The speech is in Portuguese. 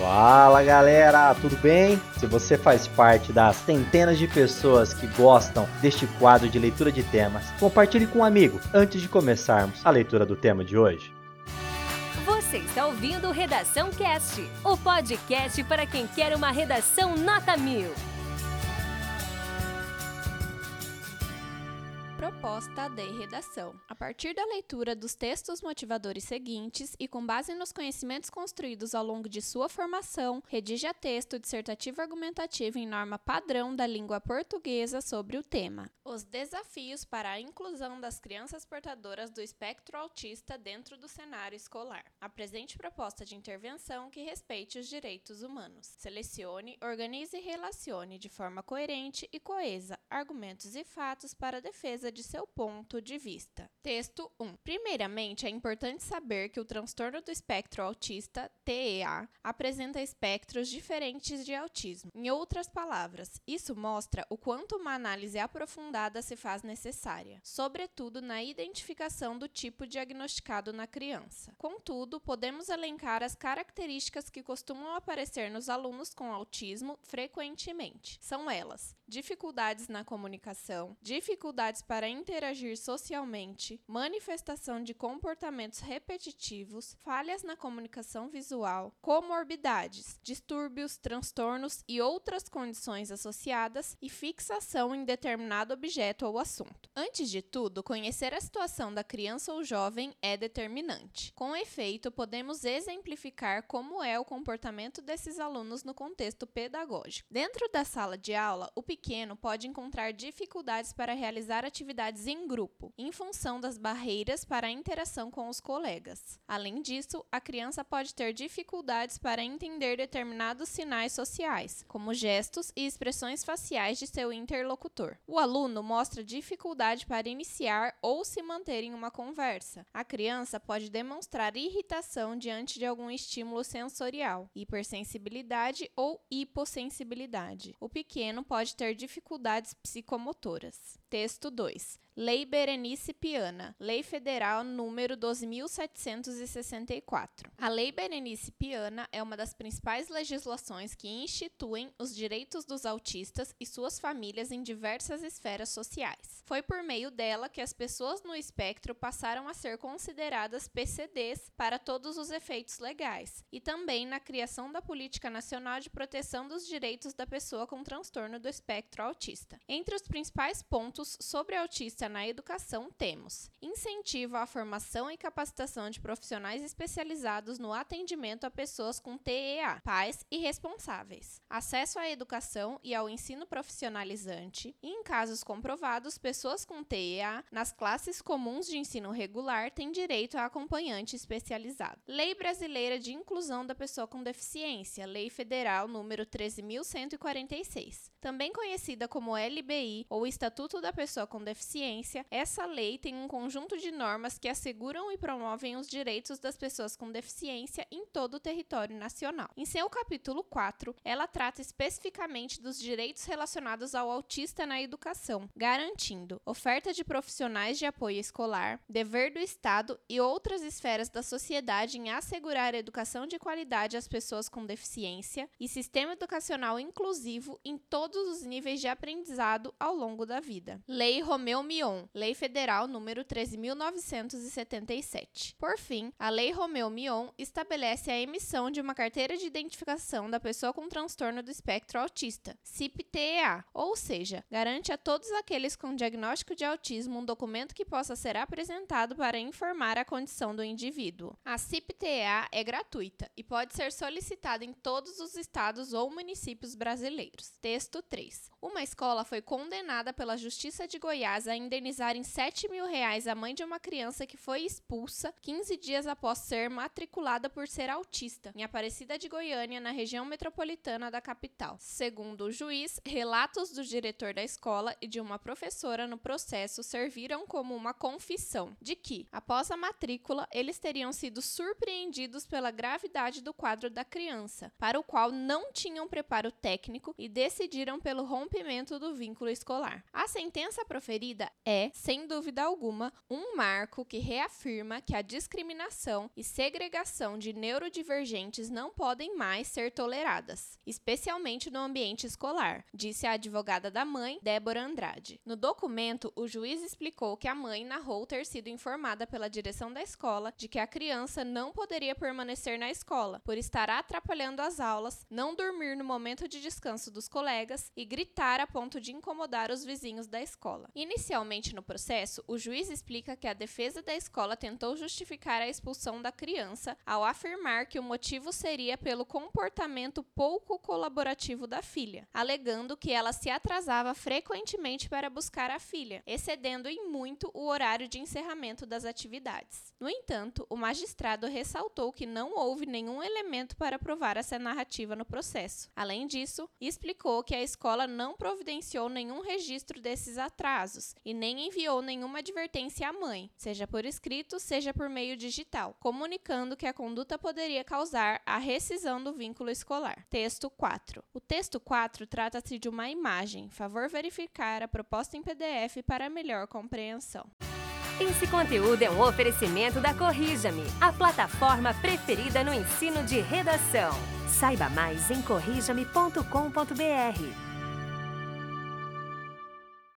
Fala galera, tudo bem? Se você faz parte das centenas de pessoas que gostam deste quadro de leitura de temas, compartilhe com um amigo antes de começarmos a leitura do tema de hoje. Você está ouvindo Redação Cast, o podcast para quem quer uma redação nota mil. Proposta de redação. A partir da leitura dos textos motivadores seguintes e com base nos conhecimentos construídos ao longo de sua formação, redija texto dissertativo argumentativo em norma padrão da língua portuguesa sobre o tema. Os desafios para a inclusão das crianças portadoras do espectro autista dentro do cenário escolar. Apresente proposta de intervenção que respeite os direitos humanos. Selecione, organize e relacione de forma coerente e coesa argumentos e fatos para a defesa de seu ponto de vista. Texto 1. Primeiramente, é importante saber que o transtorno do espectro autista, TEA, apresenta espectros diferentes de autismo. Em outras palavras, isso mostra o quanto uma análise aprofundada se faz necessária, sobretudo na identificação do tipo diagnosticado na criança. Contudo, podemos elencar as características que costumam aparecer nos alunos com autismo frequentemente. São elas: dificuldades na comunicação, dificuldades para interagir socialmente, manifestação de comportamentos repetitivos, falhas na comunicação visual, comorbidades, distúrbios, transtornos e outras condições associadas e fixação em determinado objeto ou assunto. Antes de tudo, conhecer a situação da criança ou jovem é determinante. Com efeito, podemos exemplificar como é o comportamento desses alunos no contexto pedagógico. Dentro da sala de aula, o pequeno pode encontrar dificuldades para realizar atividades em grupo, em função das barreiras para a interação com os colegas. Além disso, a criança pode ter dificuldades para entender determinados sinais sociais, como gestos e expressões faciais de seu interlocutor. O aluno mostra dificuldade para iniciar ou se manter em uma conversa. A criança pode demonstrar irritação diante de algum estímulo sensorial, hipersensibilidade ou hipossensibilidade. O pequeno pode ter dificuldades psicomotoras. Texto 2. Lei Berenice Piana, Lei Federal número 2764. A Lei Berenice Piana é uma das principais legislações que instituem os direitos dos autistas e suas famílias em diversas esferas sociais. Foi por meio dela que as pessoas no espectro passaram a ser consideradas PCDs para todos os efeitos legais, e também na criação da Política Nacional de Proteção dos Direitos da Pessoa com Transtorno do Espectro Autista. Entre os principais pontos sobre autista na educação temos incentivo à formação e capacitação de profissionais especializados no atendimento a pessoas com TEA, pais e responsáveis, acesso à educação e ao ensino profissionalizante, e em casos comprovados, pessoas com TEA nas classes comuns de ensino regular têm direito a acompanhante especializado. Lei Brasileira de Inclusão da Pessoa com Deficiência, Lei Federal número 13146, também conhecida como LBI ou Estatuto da Pessoa com Deficiência, essa lei tem um conjunto de normas que asseguram e promovem os direitos das pessoas com deficiência em todo o território nacional. Em seu capítulo 4, ela trata especificamente dos direitos relacionados ao autista na educação, garantindo oferta de profissionais de apoio escolar, dever do Estado e outras esferas da sociedade em assegurar educação de qualidade às pessoas com deficiência e sistema educacional inclusivo em todos os níveis de aprendizado ao longo da vida. Lei Romeu Mion, Lei Federal número 13977. Por fim, a Lei Romeu Mion estabelece a emissão de uma carteira de identificação da pessoa com transtorno do espectro autista, CIP-TEA, ou seja, garante a todos aqueles com diagnóstico de autismo um documento que possa ser apresentado para informar a condição do indivíduo. A CIP-TEA é gratuita e pode ser solicitada em todos os estados ou municípios brasileiros. Texto 3. Uma escola foi condenada pela Justiça de Goiás a indenizar em 7 mil reais a mãe de uma criança que foi expulsa 15 dias após ser matriculada por ser autista, em Aparecida de Goiânia, na região metropolitana da capital. Segundo o juiz, relatos do diretor da escola e de uma professora no processo serviram como uma confissão de que, após a matrícula, eles teriam sido surpreendidos pela gravidade do quadro da criança, para o qual não tinham preparo técnico e decidiram pelo rompimento do vínculo escolar. A sentença sentença proferida é, sem dúvida alguma, um marco que reafirma que a discriminação e segregação de neurodivergentes não podem mais ser toleradas, especialmente no ambiente escolar, disse a advogada da mãe, Débora Andrade. No documento, o juiz explicou que a mãe narrou ter sido informada pela direção da escola de que a criança não poderia permanecer na escola por estar atrapalhando as aulas, não dormir no momento de descanso dos colegas e gritar a ponto de incomodar os vizinhos da escola. Inicialmente no processo, o juiz explica que a defesa da escola tentou justificar a expulsão da criança ao afirmar que o motivo seria pelo comportamento pouco colaborativo da filha, alegando que ela se atrasava frequentemente para buscar a filha, excedendo em muito o horário de encerramento das atividades. No entanto, o magistrado ressaltou que não houve nenhum elemento para provar essa narrativa no processo. Além disso, explicou que a escola não providenciou nenhum registro desses atrasos e nem enviou nenhuma advertência à mãe, seja por escrito, seja por meio digital, comunicando que a conduta poderia causar a rescisão do vínculo escolar. Texto 4. O texto 4 trata-se de uma imagem. Favor verificar a proposta em PDF para melhor compreensão. Esse conteúdo é um oferecimento da Corrija-me, a plataforma preferida no ensino de redação. Saiba mais em corrijame.com.br.